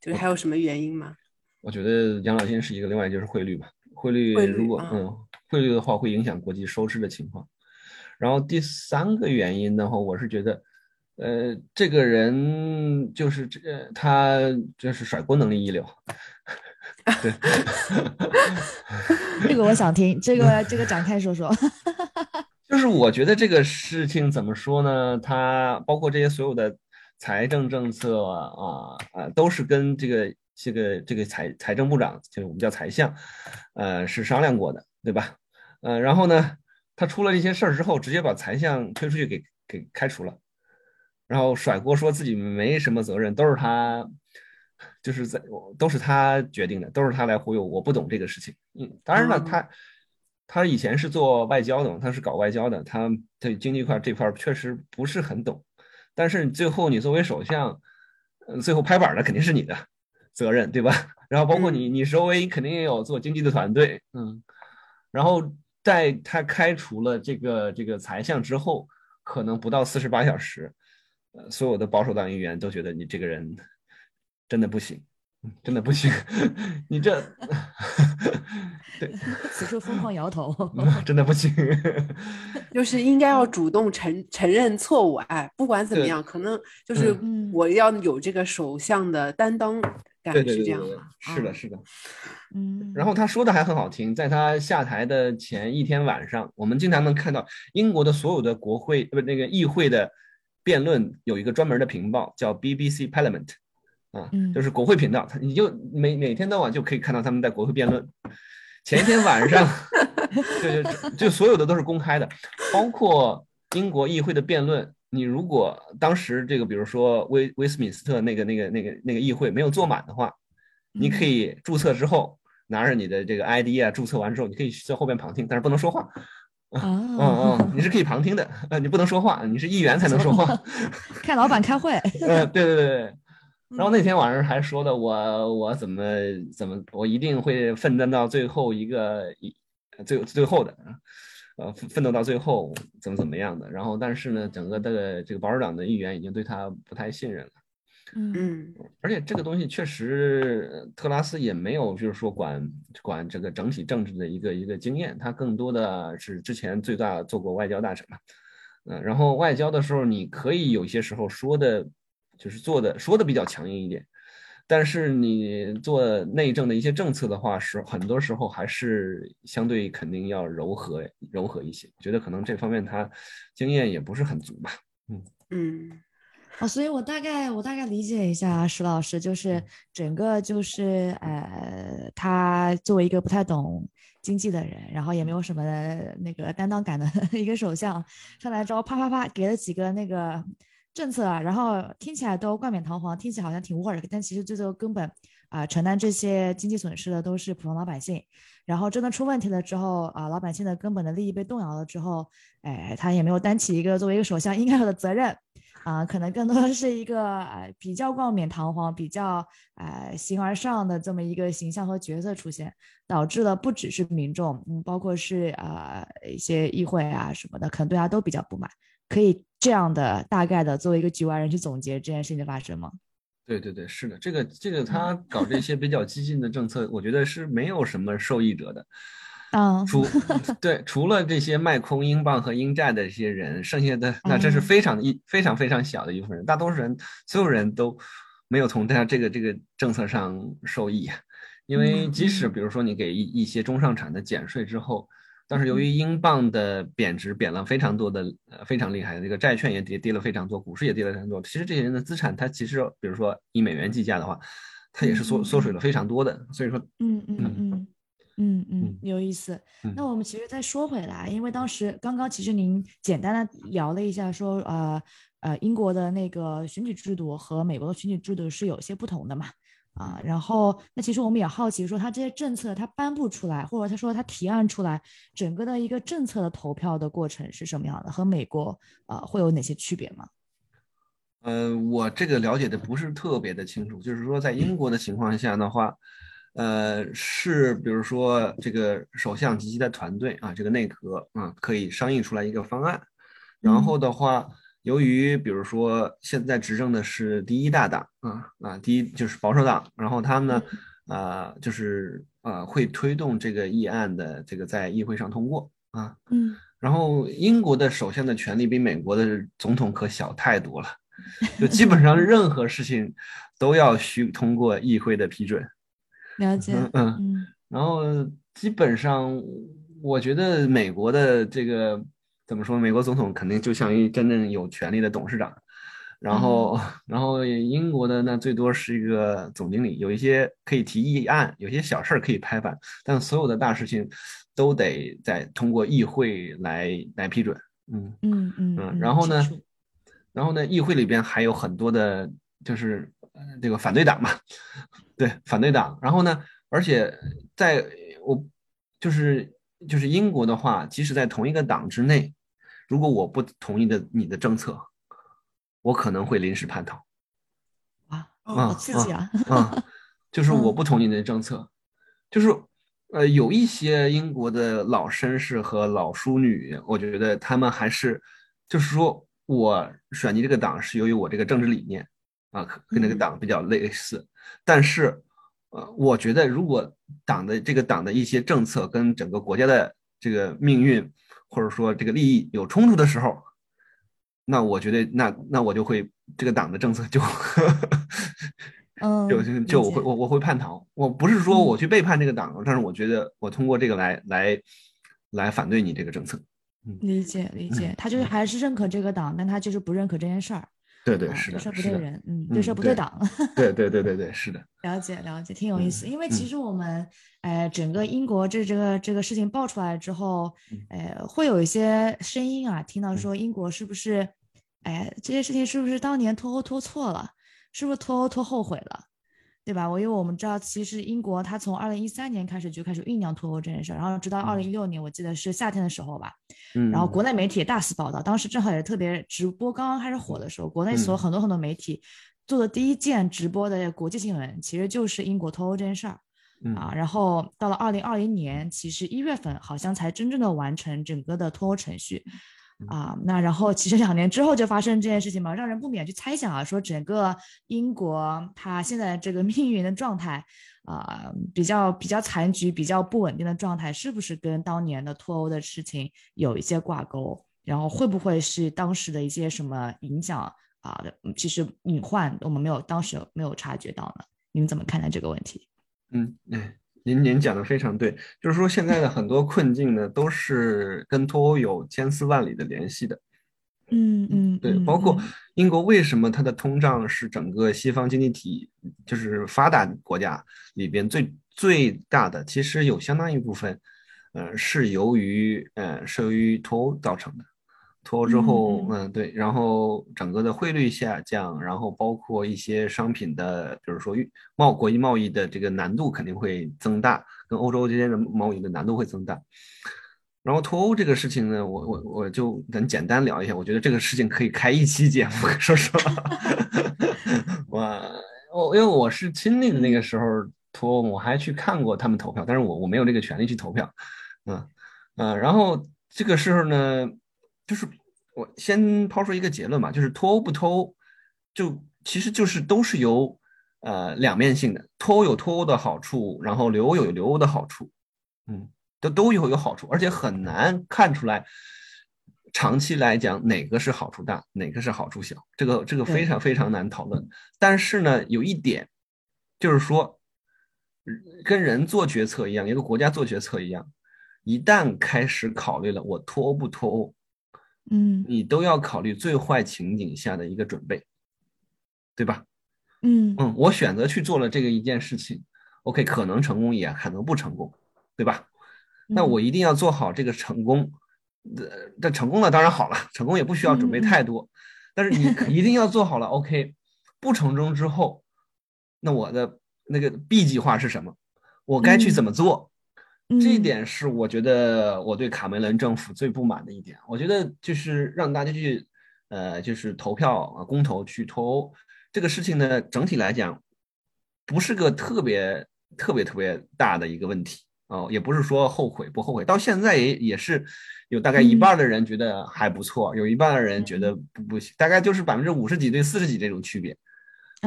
就是还有什么原因吗？我觉得养老金是一个，另外就是汇率吧。汇率如果嗯汇率的话，会影响国际收支的情况。然后第三个原因的话，我是觉得呃这个人就是这他就是甩锅能力一流。对，这个我想听，这个这个展开说说。就是我觉得这个事情怎么说呢？它包括这些所有的财政政策啊啊，都是跟这个这个这个财财政部长，就是我们叫财相，呃，是商量过的，对吧？呃，然后呢，他出了这些事儿之后，直接把财相推出去给给开除了，然后甩锅说自己没什么责任，都是他。就是在都是他决定的，都是他来忽悠我，不懂这个事情。嗯，当然了，他他以前是做外交的，他是搞外交的，他对经济块这块确实不是很懂。但是最后你作为首相，最后拍板的肯定是你的责任，对吧？然后包括你，你周围肯定也有做经济的团队，嗯。然后在他开除了这个这个财相之后，可能不到四十八小时，呃，所有的保守党议员都觉得你这个人。真的不行，真的不行，你这，对，此处疯狂摇头，真的不行，就是应该要主动承承认错误，哎，不管怎么样，可能就是我要有这个首相的担当感，是这样的，是的，是的，嗯。然后他说的还很好听，在他下台的前一天晚上，我们经常能看到英国的所有的国会不那个议会的辩论有一个专门的屏报叫 BBC Parliament。啊，就是国会频道，他你就每每天到晚就可以看到他们在国会辩论。前一天晚上，就就就所有的都是公开的，包括英国议会的辩论。你如果当时这个，比如说威威斯敏斯特那个那个那个那个议会没有坐满的话，你可以注册之后拿着你的这个 ID 啊，注册完之后你可以在后边旁听，但是不能说话。啊，嗯嗯，你是可以旁听的，呃，你不能说话，你是议员才能说话。看老板开会。嗯，对对对对。然后那天晚上还说的我我怎么怎么我一定会奋战到最后一个一最最后的呃奋斗到最后怎么怎么样的。然后但是呢，整个的这个保守党的议员已经对他不太信任了。嗯，而且这个东西确实特拉斯也没有就是说管管这个整体政治的一个一个经验，他更多的是之前最大做过外交大臣嘛。嗯，然后外交的时候你可以有些时候说的。就是做的说的比较强硬一点，但是你做内政的一些政策的话，是很多时候还是相对肯定要柔和柔和一些。觉得可能这方面他经验也不是很足吧。嗯嗯，哦，所以我大概我大概理解一下石老师，就是整个就是呃，他作为一个不太懂经济的人，然后也没有什么那个担当感的 一个首相上来之后，啪啪啪给了几个那个。政策啊，然后听起来都冠冕堂皇，听起来好像挺 work，，但其实最后根本啊，承担这些经济损失的都是普通老百姓。然后真的出问题了之后啊，老百姓的根本的利益被动摇了之后，哎，他也没有担起一个作为一个首相应该有的责任。啊，可能更多的是一个呃比较冠冕堂皇、比较呃形而上的这么一个形象和角色出现，导致了不只是民众，嗯，包括是呃一些议会啊什么的，可能对他都比较不满。可以这样的大概的作为一个局外人去总结这件事情的发生吗？对对对，是的，这个这个他搞这些比较激进的政策，我觉得是没有什么受益者的。嗯，除对除了这些卖空英镑和英债的这些人，剩下的那这是非常一非常非常小的一部分人，大多数人所有人都没有从他这个这个政策上受益，因为即使比如说你给一一些中上产的减税之后。但是由于英镑的贬值，贬了非常多的，呃，非常厉害的这个债券也跌跌了非常多，股市也跌了非常多。其实这些人的资产，它其实比如说以美元计价的话，它也是缩缩水了非常多的。所以说，嗯嗯嗯嗯嗯，有意思。那我们其实再说回来，因为当时刚刚其实您简单的聊了一下，说呃呃英国的那个选举制度和美国的选举制度是有些不同的嘛。啊，然后那其实我们也好奇，说他这些政策他颁布出来，或者他说他提案出来，整个的一个政策的投票的过程是什么样的？和美国啊会有哪些区别吗？呃，我这个了解的不是特别的清楚，就是说在英国的情况下的话，呃，是比如说这个首相及其的团队啊，这个内阁啊，可以商议出来一个方案，然后的话。由于比如说现在执政的是第一大党啊啊，第一就是保守党，然后他们呢，啊就是啊会推动这个议案的这个在议会上通过啊，嗯，然后英国的首相的权力比美国的总统可小太多了，就基本上任何事情都要需通过议会的批准，了解，嗯嗯，然后基本上我觉得美国的这个。怎么说？美国总统肯定就像一真正有权力的董事长，然后，然后英国的那最多是一个总经理，有一些可以提议案，有些小事儿可以拍板，但所有的大事情都得在通过议会来来批准。嗯嗯嗯。然后呢，然后呢，议会里边还有很多的，就是这个反对党嘛，对，反对党。然后呢，而且在我就是。就是英国的话，即使在同一个党之内，如果我不同意的你的政策，我可能会临时叛逃。啊，好刺激啊！啊，就是我不同意你的政策，就是呃，有一些英国的老绅士和老淑女，我觉得他们还是，就是说我选你这个党是由于我这个政治理念啊，跟那个党比较类似，但是。呃，我觉得如果党的这个党的一些政策跟整个国家的这个命运或者说这个利益有冲突的时候，那我觉得那那我就会这个党的政策就，嗯，就就我会我我会叛逃。我不是说我去背叛这个党，但是我觉得我通过这个来来来反对你这个政策。理解理解，他就是还是认可这个党，但他就是不认可这件事儿。对对是的，对事不对人，嗯，对事不对党。对对对对对，是的。了解了解，挺有意思。因为其实我们，哎，整个英国这这个这个事情爆出来之后，哎，会有一些声音啊，听到说英国是不是，哎，这些事情是不是当年脱欧脱错了，是不是脱欧脱后悔了？对吧？我因为我们知道，其实英国它从二零一三年开始就开始酝酿脱欧这件事儿，然后直到二零一六年，我记得是夏天的时候吧，嗯，然后国内媒体也大肆报道，当时正好也特别直播刚刚开始火的时候，国内所很多很多媒体做的第一件直播的国际新闻，其实就是英国脱欧这件事儿，啊，然后到了二零二零年，其实一月份好像才真正的完成整个的脱欧程序。啊，那然后其实两年之后就发生这件事情嘛，让人不免去猜想啊，说整个英国它现在这个命运的状态啊，比较比较残局、比较不稳定的状态，是不是跟当年的脱欧的事情有一些挂钩？然后会不会是当时的一些什么影响啊？其实隐患我们没有当时没有察觉到呢？你们怎么看待这个问题？嗯，哎。您您讲的非常对，就是说现在的很多困境呢，都是跟脱欧有千丝万缕的联系的。嗯嗯，对，包括英国为什么它的通胀是整个西方经济体就是发达国家里边最最大的，其实有相当一部分，呃，是由于呃是由于脱欧造成的。脱欧之后，嗯，对，然后整个的汇率下降，然后包括一些商品的，比如说贸国际贸易的这个难度肯定会增大，跟欧洲之间的贸易的难度会增大。然后脱欧这个事情呢，我我我就咱简单聊一下。我觉得这个事情可以开一期节目，说实话。我我因为我是亲历的那个时候脱欧，我还去看过他们投票，但是我我没有这个权利去投票。嗯嗯，然后这个时候呢，就是我先抛出一个结论嘛，就是脱欧不脱欧，就其实就是都是由呃两面性的，脱欧有脱欧的好处，然后留欧有留欧的好处。嗯。都都有有好处，而且很难看出来，长期来讲哪个是好处大，哪个是好处小，这个这个非常非常难讨论。但是呢，有一点，就是说，跟人做决策一样，一个国家做决策一样，一旦开始考虑了我脱欧不脱欧，嗯，你都要考虑最坏情景下的一个准备，对吧？嗯嗯，我选择去做了这个一件事情，OK，可能成功也可能不成功，对吧？那我一定要做好这个成功，呃，这成功了当然好了，成功也不需要准备太多，但是你一定要做好了。OK，不成功之后，那我的那个 B 计划是什么？我该去怎么做？这一点是我觉得我对卡梅伦政府最不满的一点。我觉得就是让大家去，呃，就是投票啊，公投去脱欧这个事情呢，整体来讲不是个特别特别特别大的一个问题。哦，也不是说后悔不后悔，到现在也也是有大概一半的人觉得还不错，有一半的人觉得不不行，大概就是百分之五十几对四十几这种区别。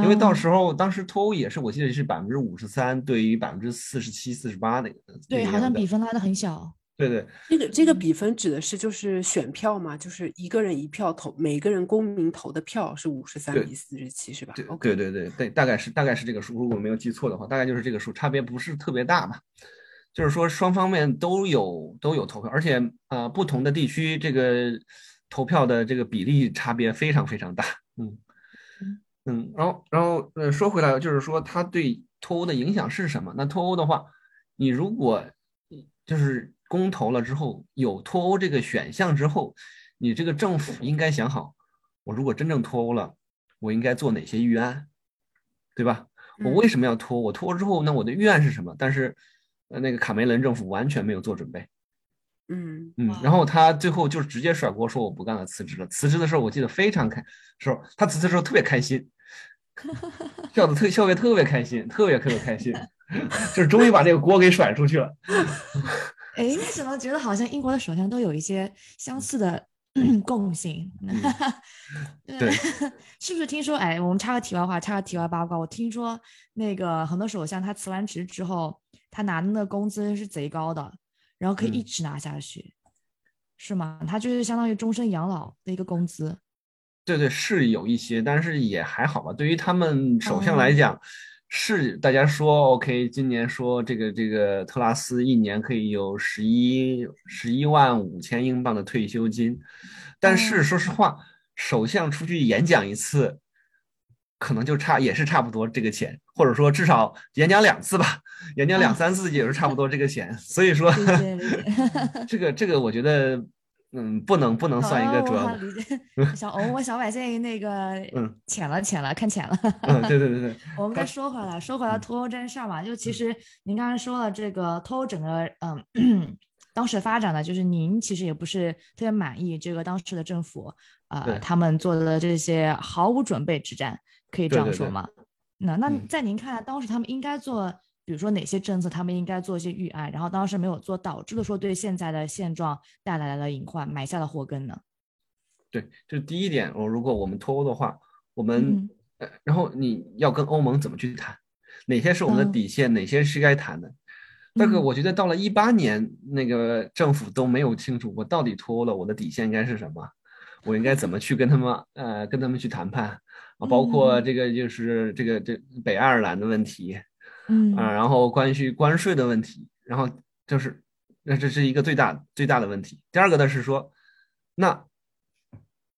因为到时候当时脱欧也是，我记得是百分之五十三对于百分之四十七、四十八那个。对，好像比分拉的很小。对对，这个这个比分指的是就是选票嘛，就是一个人一票投，每个人公民投的票是五十三比四十七，是吧？对对对对对，大概是大概是这个数，如果没有记错的话，大概就是这个数，差别不是特别大吧。就是说，双方面都有都有投票，而且啊，不同的地区这个投票的这个比例差别非常非常大。嗯嗯，然后然后呃，说回来，就是说它对脱欧的影响是什么？那脱欧的话，你如果就是公投了之后有脱欧这个选项之后，你这个政府应该想好，我如果真正脱欧了，我应该做哪些预案，对吧？我为什么要脱？我脱欧之后，那我的预案是什么？但是。呃，那个卡梅伦政府完全没有做准备，嗯嗯，然后他最后就直接甩锅，说我不干了，辞职了。辞职的时候，我记得非常开，时候他辞职的时候特别开心，笑的特笑得特别开心，特别特别开心，就是终于把这个锅给甩出去了。哎，你怎么觉得好像英国的首相都有一些相似的 共性？对，是不是听说？哎，我们插个题外话，插个题外八卦，我听说那个很多首相他辞完职之后。他拿的那工资是贼高的，然后可以一直拿下去，是吗？他就是相当于终身养老的一个工资。对对，是有一些，但是也还好吧。对于他们首相来讲，是大家说 OK，今年说这个这个特拉斯一年可以有十一十一万五千英镑的退休金，但是说实话，首相出去演讲一次。可能就差也是差不多这个钱，或者说至少演讲两次吧，演讲两三次也是差不多这个钱。所以说，这个这个我觉得，嗯，不能不能算一个主要的。小我小百姓那个，嗯，浅了浅了看浅了。嗯，对对对对。我们再说回来，说回来脱欧这件事儿嘛，就其实您刚才说了这个脱欧整个嗯 当时发展的，就是您其实也不是特别满意这个当时的政府，呃，他们做的这些毫无准备之战。可以这样说吗？那那在您看来，当时他们应该做，比如说哪些政策，他们应该做一些预案，然后当时没有做，导致了说对现在的现状带来了隐患，埋下了祸根呢？对，这是第一点。我如果我们脱欧的话，我们呃，然后你要跟欧盟怎么去谈？哪些是我们的底线？哪些是该谈的？那个我觉得到了一八年，那个政府都没有清楚我到底脱欧了，我的底线应该是什么？我应该怎么去跟他们呃跟他们去谈判？啊，包括这个就是这个这北爱尔兰的问题，嗯啊，然后关于关税的问题，然后就是那这是一个最大最大的问题。第二个呢是说，那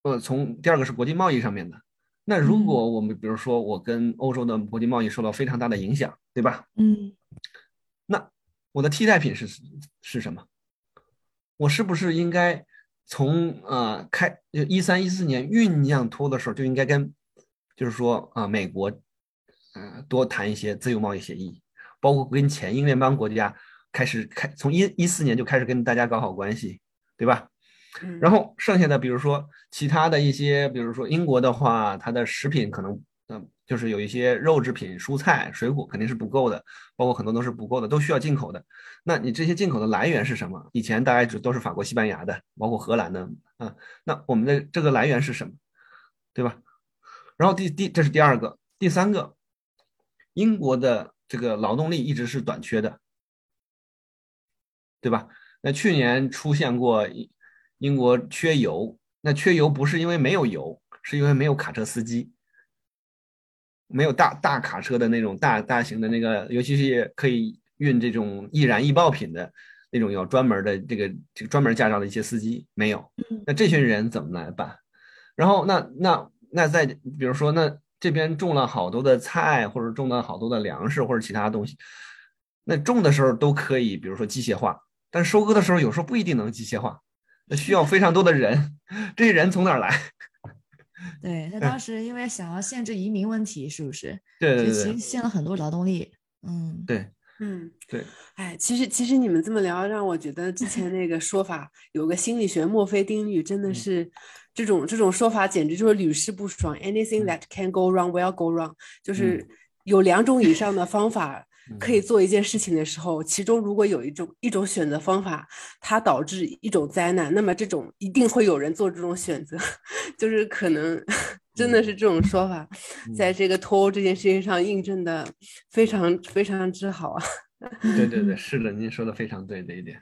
呃从第二个是国际贸易上面的，那如果我们比如说我跟欧洲的国际贸易受到非常大的影响，对吧？嗯，那我的替代品是是什么？我是不是应该从呃开一三一四年酝酿脱的时候就应该跟就是说啊，美国，嗯，多谈一些自由贸易协议，包括跟前英联邦国家开始开从一一四年就开始跟大家搞好关系，对吧？嗯然后剩下的，比如说其他的一些，比如说英国的话，它的食品可能，嗯、就是有一些肉制品、蔬菜、水果肯定是不够的，包括很多都是不够的，都需要进口的。那你这些进口的来源是什么？以前大概只都是法国、西班牙的，包括荷兰的啊。那我们的这个来源是什么？对吧？然后第第这是第二个，第三个，英国的这个劳动力一直是短缺的，对吧？那去年出现过英英国缺油，那缺油不是因为没有油，是因为没有卡车司机，没有大大卡车的那种大大型的那个，尤其是可以运这种易燃易爆品的那种有专门的这个这个专门驾照的一些司机没有，那这群人怎么来办？然后那那那在比如说，那这边种了好多的菜，或者种了好多的粮食或者其他东西，那种的时候都可以，比如说机械化，但收割的时候有时候不一定能机械化，那需要非常多的人，这些人从哪儿来？对他当 时因为想要限制移民问题，是不是？对对对就其实限了很多劳动力。嗯，对嗯，对，哎，其实其实你们这么聊，让我觉得之前那个说法有个心理学墨菲定律，真的嗯是这种这种说法简直就是屡试不爽。Anything 嗯。that can go wrong will go wrong，就是有两种以上的方法可嗯以做一件事情的时候，其中如果有一种一种选择方法，它导致一种灾难，那么这种一定会有人做这种选择，就是可能真的是这种说法，在这个脱欧这件事情上印证的非常非常之好啊。对对对，是的，您说的非常对这一点。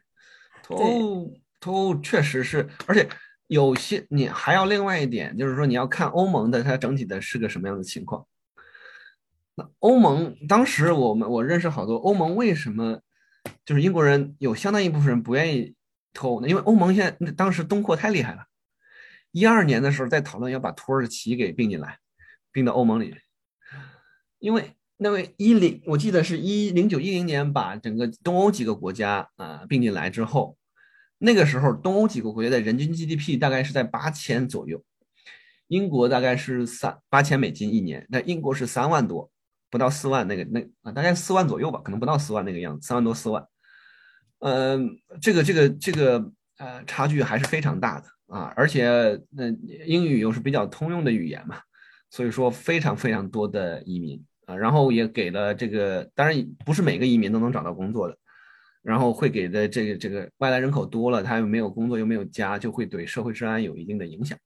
脱欧脱欧确实是，而且有些你还要另外一点，就是说你要看欧盟的它整体的是个什么样的情况。那欧盟当时我们我认识好多欧盟为什么就是英国人有相当一部分人不愿意脱欧呢？因为欧盟现在当时东扩太厉害了，一二年的时候在讨论要把土耳其给并进来，并到欧盟里，因为那位一零我记得是一零九一零年把整个东欧几个国家啊、并进来之后，那个时候东欧几个国家的人均 GDP 大概是在八千左右，英国大概是三八千美金一年，那英国是三万多，不到四万那个那啊大概四万左右吧，可能不到四万那个样子，三万多四万。嗯，这个这个这个呃差距还是非常大的啊，而且那、英语又是比较通用的语言嘛，所以说非常非常多的移民啊，然后也给了这个，当然不是每个移民都能找到工作的，然后会给的这个这个外来人口多了，他又没有工作又没有家，就会对社会治安有一定的影响，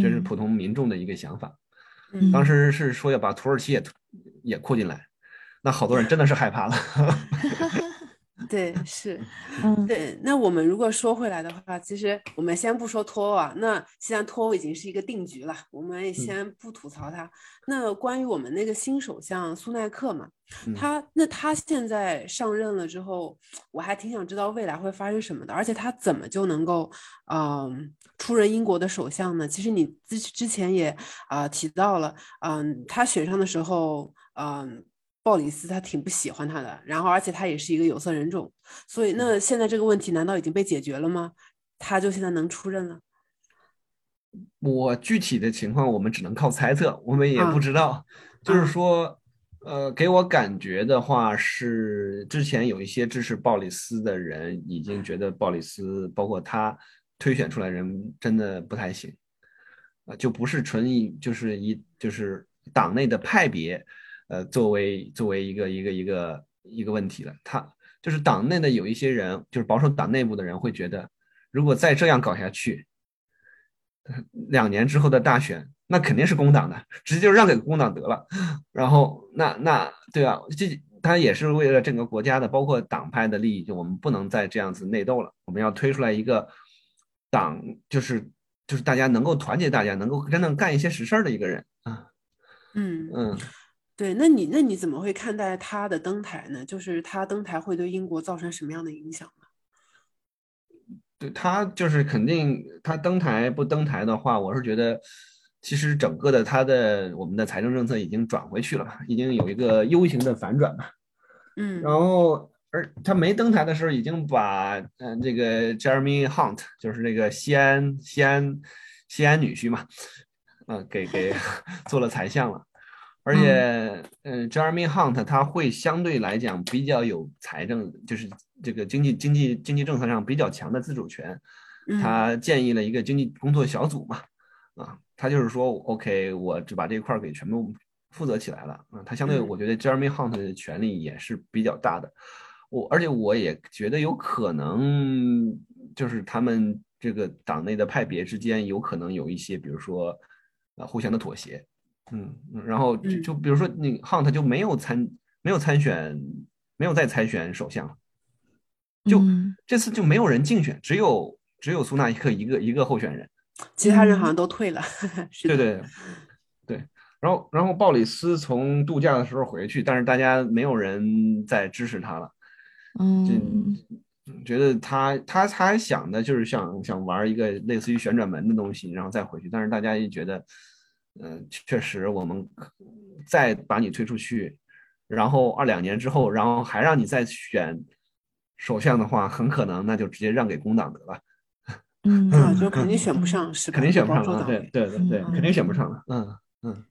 这是嗯普通民众的一个想法。嗯当时是说要把土耳其也也扩进来，那好多人真的是害怕了。对，是，嗯对。那我们如果说回来的话，其实我们先不说脱欧啊，那既然脱欧已经是一个定局了，我们也先不吐槽它。那关于我们那个新首相苏耐克嘛，嗯他那他现在上任了之后，我还挺想知道未来会发生什么的，而且他怎么就能够，嗯、出任英国的首相呢？其实你之之前也啊、提到了，嗯、他选上的时候，嗯、鲍里斯他挺不喜欢他的，然后而且他也是一个有色人种，所以那现在这个问题难道已经被解决了吗？他就现在能出任了？我具体的情况我们只能靠猜测，我们也不啊知道。就是啊说，呃，给我感觉的话是，之前有一些支持鲍里斯的人已经觉得鲍里斯，包括他推选出来人真的不太行，啊、就不是纯以就是一就是党内的派别，呃，作为作为一个一个一个一个问题了。他就是党内的有一些人，就是保守党内部的人会觉得，如果再这样搞下去，两年之后的大选，那肯定是工党的，直接就让给工党得了。然后那那对啊，这他也是为了整个国家的，包括党派的利益，就我们不能再这样子内斗了，我们要推出来一个党，就是就是大家能够团结大家，能够真正干一些实事儿的一个人啊，嗯嗯。对，那你那你怎么会看待他的登台呢？就是他登台会对英国造成什么样的影响呢？对他就是肯定，他登台不登台的话，我是觉得，其实整个的他的我们的财政政策已经转回去了，已经有一个 U 型的反转嘛。嗯然后，而他没登台的时候，已经把嗯、呃这个 Jeremy Hunt，就是这个西安西安西安女婿嘛，呃，给给 做了财相了。而且，嗯，Jeremy Hunt 他会相对来讲比较有财政，就是这个经济经济经济政策上比较强的自主权。他建议了一个经济工作小组嘛，啊，他就是说，OK，我就把这块儿给全部负责起来了。啊，他相对我觉得 Jeremy Hunt 的权力也是比较大的。我而且我也觉得有可能，就是他们这个党内的派别之间有可能有一些，比如说，啊，互相的妥协。嗯，然后就就比如说，那 Hunt 就没有参没有参选，没有再参选首相，就这次就没有人竞选，只有只有苏纳克一个一个候选人，其他人好像都退了。对对对，然后然后鲍里斯从度假的时候回去，但是大家没有人再支持他了。嗯，觉得他他他还想的就是想想玩一个类似于旋转门的东西，然后再回去，但是大家也觉得。嗯，确实，我们再把你推出去，然后二两年之后，然后还让你再选首相的话，很可能那就直接让给工党得了。嗯，就肯定选不上，是肯定选不上了。对对对对，肯定选不上了。嗯嗯。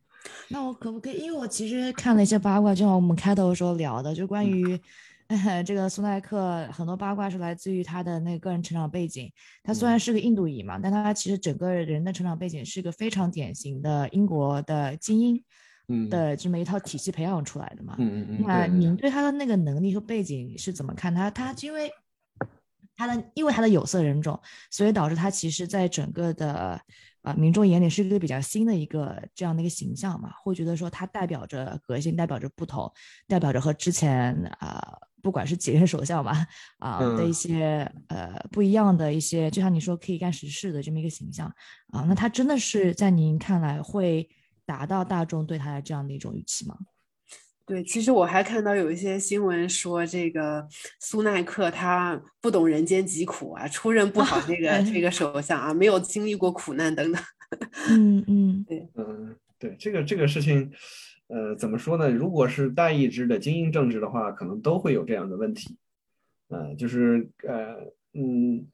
那我可不可以？因为我其实看了一些八卦，就像我们开头的时候聊的，就关于。这个苏奈克很多八卦是来自于他的那个个人成长背景。他虽然是个印度裔嘛，但他其实整个人的成长背景是一个非常典型的英国的精英的这么一套体系培养出来的嘛。嗯嗯嗯。那您对他的那个能力和背景是怎么看？他他因为他的因为他的有色人种，所以导致他其实在整个的啊民众眼里是一个比较新的一个这样的一个形象嘛，会觉得说他代表着革新，代表着不同，代表着和之前啊。不管是几任首相吧，啊的一些呃不一样的一些，就像你说可以干实事的这么一个形象啊，那他真的是在您看来会达到大众对他的这样的一种预期吗？对，其实我还看到有一些新闻说，这个苏奈克他不懂人间疾苦啊，出任不好这个这 个首相啊，没有经历过苦难等等。嗯嗯，对，嗯对，这个这个事情。呃，怎么说呢？如果是代议制的精英政治的话，可能都会有这样的问题。呃，就是呃，嗯，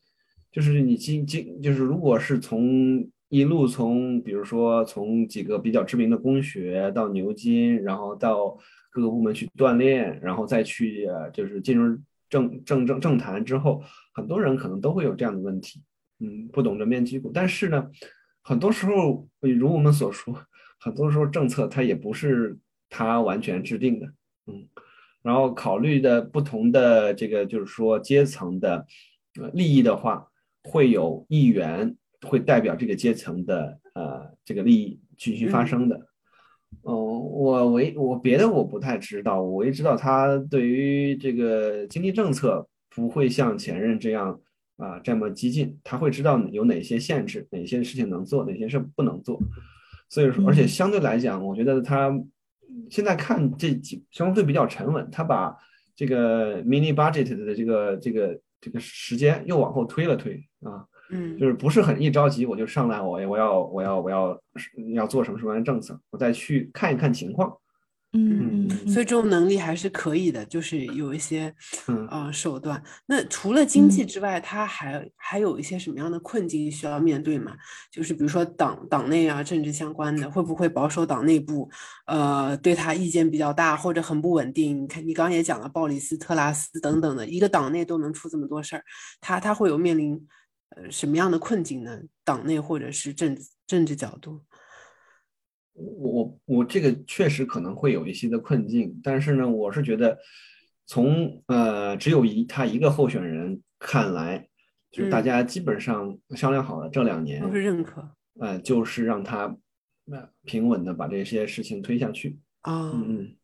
就是你经经，就是如果是从一路从，比如说从几个比较知名的公学到牛津，然后到各个部门去锻炼，然后再去就是进入政政政政坛之后，很多人可能都会有这样的问题。嗯，不懂得面击鼓，但是呢，很多时候，如我们所说。很多时候政策它也不是它完全制定的，嗯，然后考虑的不同的这个就是说阶层的呃利益的话，会有议员会代表这个阶层的呃这个利益继续发生的。嗯，我唯我别的我不太知道，我也知道他对于这个经济政策不会像前任这样啊这么激进，他会知道有哪些限制，哪些事情能做，哪些事不能做。所以说，而且相对来讲，我觉得他现在看这几相对比较沉稳。他把这个 mini budget 的这个这个这个时间又往后推了推啊，嗯，就是不是很一着急我就上来，我我要我要我要要做什么什么样的政策，我再去看一看情况。嗯，所以这种能力还是可以的，就是有一些呃手段。那除了经济之外，他还还有一些什么样的困境需要面对吗？就是比如说党党内啊，政治相关的，会不会保守党内部呃对他意见比较大，或者很不稳定？你看你刚刚也讲了，鲍里斯特拉斯等等的一个党内都能出这么多事儿，他他会有面临呃什么样的困境呢？党内或者是政政治角度？我我我这个确实可能会有一些的困境，但是呢，我是觉得从呃只有一他一个候选人看来，就是大家基本上商量好了，这两年都是认可，呃，就是让他平稳的把这些事情推下去啊，嗯嗯，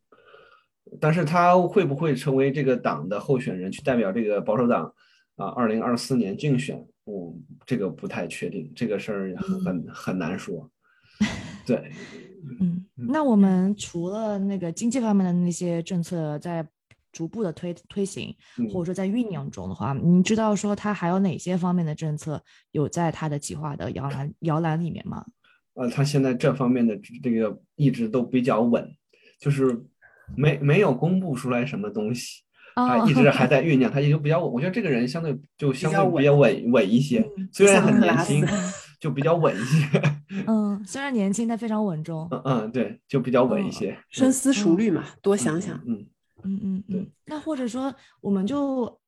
但是他会不会成为这个党的候选人去代表这个保守党啊？二零二四年竞选，我这个不太确定，这个事儿很很难说。对，嗯，那我们除了那个经济方面的那些政策在逐步的推推行，或者说在酝酿中的话，您知道说他还有哪些方面的政策有在他的计划的摇篮摇篮里面吗？呃，他现在这方面的这个一直都比较稳，就是没没有公布出来什么东西，啊一直还在酝酿，他也就比较稳。我觉得这个人相对就相对比较稳稳一些，虽然很年轻，就比较稳一些。嗯，虽然年轻，但非常稳重。嗯嗯，对，就比较稳一些，深思熟虑嘛，多想想。嗯嗯嗯对嗯。那或者说，我们就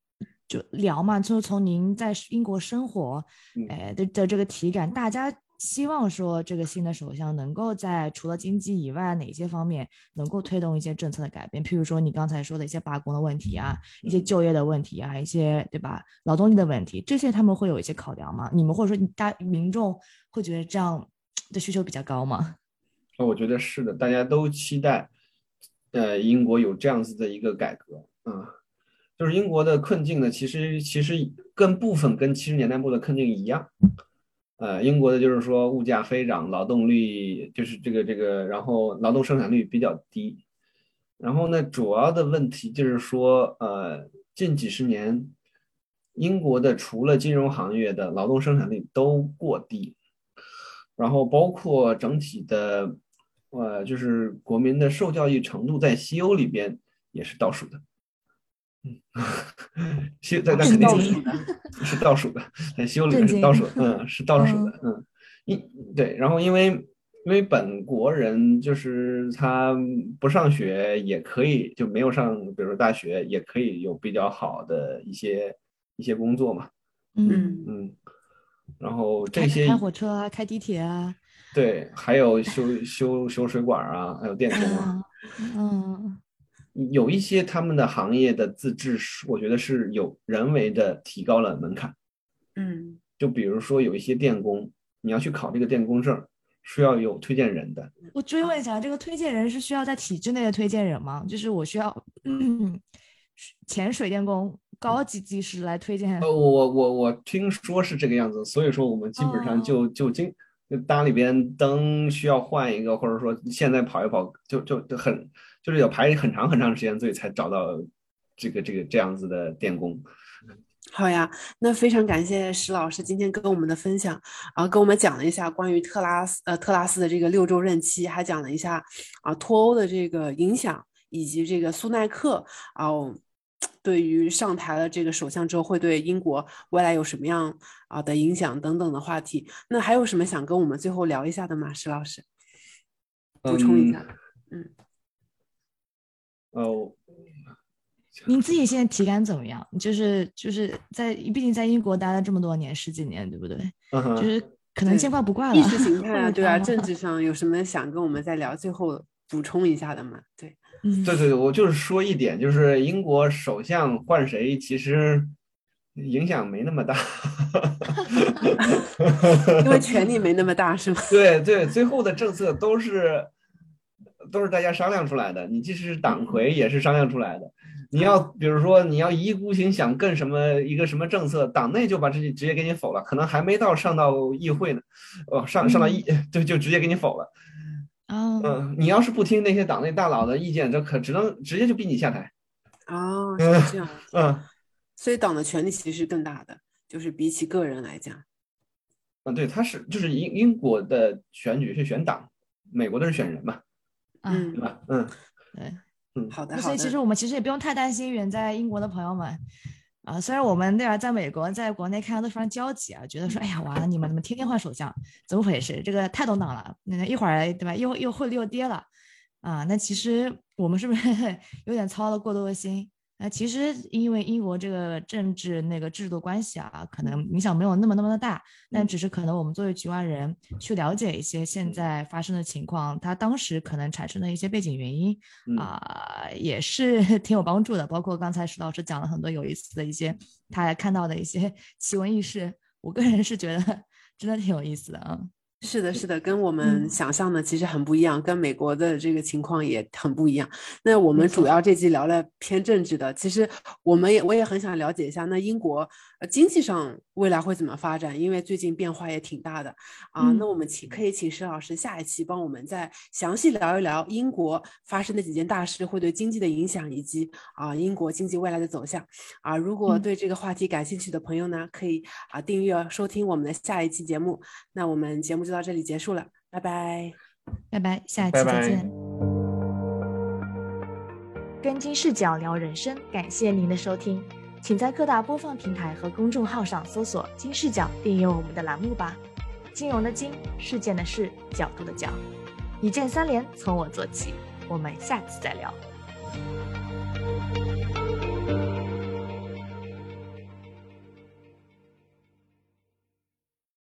就聊嘛，就是从您在英国生活，嗯哎的的这个体感，大家希望说这个新的首相能够在除了经济以外哪些方面能够推动一些政策的改变？譬如说你刚才说的一些罢工的问题啊，一些嗯就业的问题啊，一些对吧劳动力的问题，这些他们会有一些考量吗？你们或者说你大民众会觉得这样的需求比较高吗？那我觉得是的，大家都期待，呃，英国有这样子的一个改革啊、就是英国的困境呢，其实其实跟部分跟七十年代末的困境一样，呃，英国的就是说物价飞涨，劳动力就是这个这个，然后劳动生产率比较低，然后呢，主要的问题就是说，呃，近几十年，英国的除了金融行业的劳动生产率都过低，然后包括整体的，呃，就是国民的受教育程度在西欧里边也是倒数的。嗯，修在那肯定是倒数的是倒数的，在西欧里面是倒数，嗯，是倒数的，嗯，因对，然后因为因为本国人就是他不上学也可以，就没有上，比如说大学也可以有比较好的一些一些工作嘛，嗯。嗯，然后这开些开火车啊，开地铁啊，对，还有 修修修水管啊，还有电 工啊，嗯有一些他们的行业的自治是，我觉得是有人为的提高了门槛。嗯就比如说有一些电工，你要去考这个电工证，是要有推荐人的。我追问一下，这个推荐人是需要在体制内的推荐人吗？就是我需要嗯，前水电工、高级技师来推荐。呃，我我我我听说是这个样子，所以说我们基本上就就经就搭里边灯需要换一个，或者说现在跑一跑就就就很就是要排很长很长时间，所以才找到这个这个这样子的电工。好呀，那非常感谢石老师今天跟我们的分享，啊，跟我们讲了一下关于特拉斯呃特拉斯的这个六周任期，还讲了一下啊脱欧的这个影响，以及这个苏耐克啊对于上台了这个首相之后会对英国未来有什么样啊的影响等等的话题。那还有什么想跟我们最后聊一下的吗？石老师，补充一下。哦，您自己现在体感怎么样？就是就是在，毕竟在英国待了这么多年，十几年，对不对？嗯哼就是可能见怪不怪了。意识形态啊，对啊，政 治上有什么想跟我们再聊？最后补充一下的吗？对，嗯，对对对，我就是说一点，就是英国首相换谁，其实影响没那么大。因为权力没那么大，是吗？对对，最后的政策都是都是大家商量出来的，你即使是党魁也是商量出来的。你要比如说你要一意孤行想更什么一个什么政策，党内就把这直接给你否了，可能还没到上到议会呢，哦上上到议就就直接给你否了。哦，嗯，你要是不听那些党内大佬的意见，这可只能直接就逼你下台。哦，是这样，嗯所以党的权力其实是更大的，就是比起个人来讲。嗯，对，他是就是英英国的选举是选党，美国的是选人嘛，啊，嗯对，吧？嗯对。好的，好那所以其实。我们其实也不用太担心远在英国的朋友们啊，虽然我们对吧，在美国在国内看到都非常焦急啊，觉得说哎呀完了，你们怎么天天换首相，怎么回事？这个太动荡了，那一会儿对吧，又又汇率又跌了啊，那其实我们是不是 有点操了过多的心？那其实因为英国这个政治那个制度关系啊，可能影响没有那么那么的大，但嗯只是可能我们作为局外人去了解一些现在发生的情况，它当时可能产生的一些背景原因嗯啊、也是 挺有帮助的。包括刚才石老师讲了很多有意思的一些他看到的一些 奇闻异事，我个人是觉得 真的挺有意思的啊。是的，是的，跟我们嗯想象的其实很不一样，跟美国的这个情况也很不一样。那我们主要这期聊了偏政治的，其实我们也我也很想了解一下，那英国呃经济上未来会怎么发展？因为最近变化也挺大的啊。那嗯我们请可以请石老师下一期帮我们再详细聊一聊英国发生的几件大事会对经济的影响，以及啊英国经济未来的走向啊。如果嗯对这个话题感兴趣的朋友呢，可以啊订阅收听我们的下一期节目。那我们节目就到这里结束了，拜拜。拜拜，下一期拜拜再见。跟金视角聊人生，感谢您的收听，请在各大播放平台和公众号上搜索“金视角”，订阅我们的栏目吧。金融的金，事件的事，角度的角，一键三连从我做起。我们下次再聊。